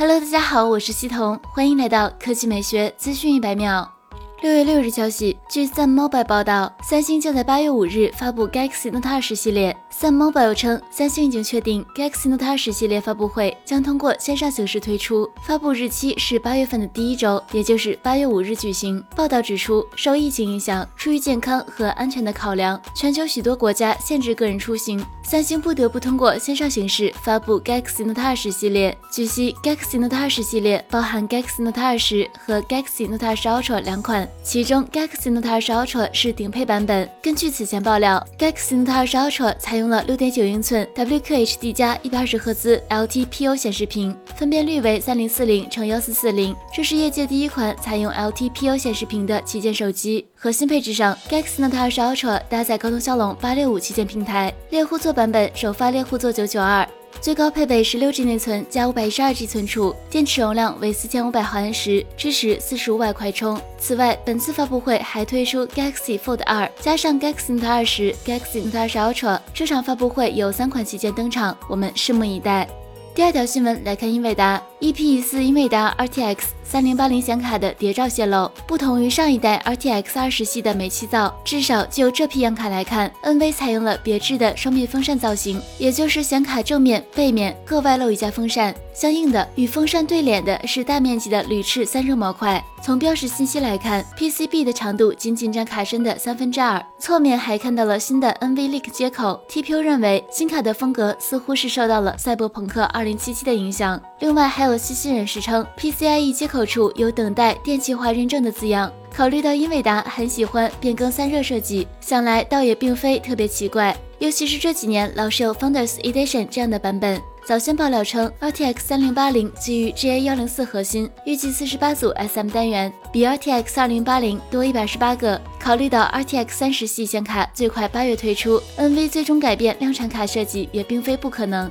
Hello，大家好，我是西彤，欢迎来到科技美学资讯一百秒。六月六日消息，据 Sun Mobile 报道，三星将在八月五日发布 Galaxy Note 20系列。Sun Mobile 称，三星已经确定 Galaxy Note 20系列发布会将通过线上形式推出，发布日期是八月份的第一周，也就是八月五日举行。报道指出，受疫情影响，出于健康和安全的考量，全球许多国家限制个人出行，三星不得不通过线上形式发布 Galaxy Note 20系列。据悉，Galaxy Note 20系列包含 Galaxy Note 20和 Galaxy Note 20 Ultra 两款。其中 Galaxy Note 20 Ultra 是顶配版本。根据此前爆料，Galaxy Note 20 Ultra 采用了六点九英寸 WQHD 加一百二十赫兹 LTPO 显示屏，分辨率为三零四零乘幺四四零这是业界第一款采用 LTPO 显示屏的旗舰手机。核心配置上，Galaxy Note 20 Ultra 搭载高通骁龙八六五旗舰平台，猎户座版本首发猎户座九九二。最高配备十六 G 内存加五百一十二 G 存储，电池容量为四千五百毫安时，支持四十五瓦快充。此外，本次发布会还推出 Galaxy Fold 二，加上 Galaxy Note 二十、Galaxy Note 二十 Ultra。这场发布会有三款旗舰登场，我们拭目以待。第二条新闻来看，英伟达 EP 四英伟达 RTX 三零八零显卡的谍照泄露。不同于上一代 RTX 二十系的煤气灶，至少就这批样卡来看，NV 采用了别致的双面风扇造型，也就是显卡正面、背面各外露一架风扇。相应的，与风扇对脸的是大面积的铝翅散热模块。从标识信息来看，PCB 的长度仅仅占卡身的三分之二。侧面还看到了新的 NVLink 接口。TPU 认为新卡的风格似乎是受到了赛博朋克二2077的影响。另外，还有细心人士称，PCIe 接口处有等待电气化认证的字样。考虑到英伟达很喜欢变更散热设计，想来倒也并非特别奇怪。尤其是这几年老是有 Founders Edition 这样的版本。早先爆料称，RTX 3080基于 GA104 核心，预计四十八组 SM 单元，比 RTX 2080多一百十八个。考虑到 RTX 三十系显卡最快八月推出，NV 最终改变量产卡设计也并非不可能。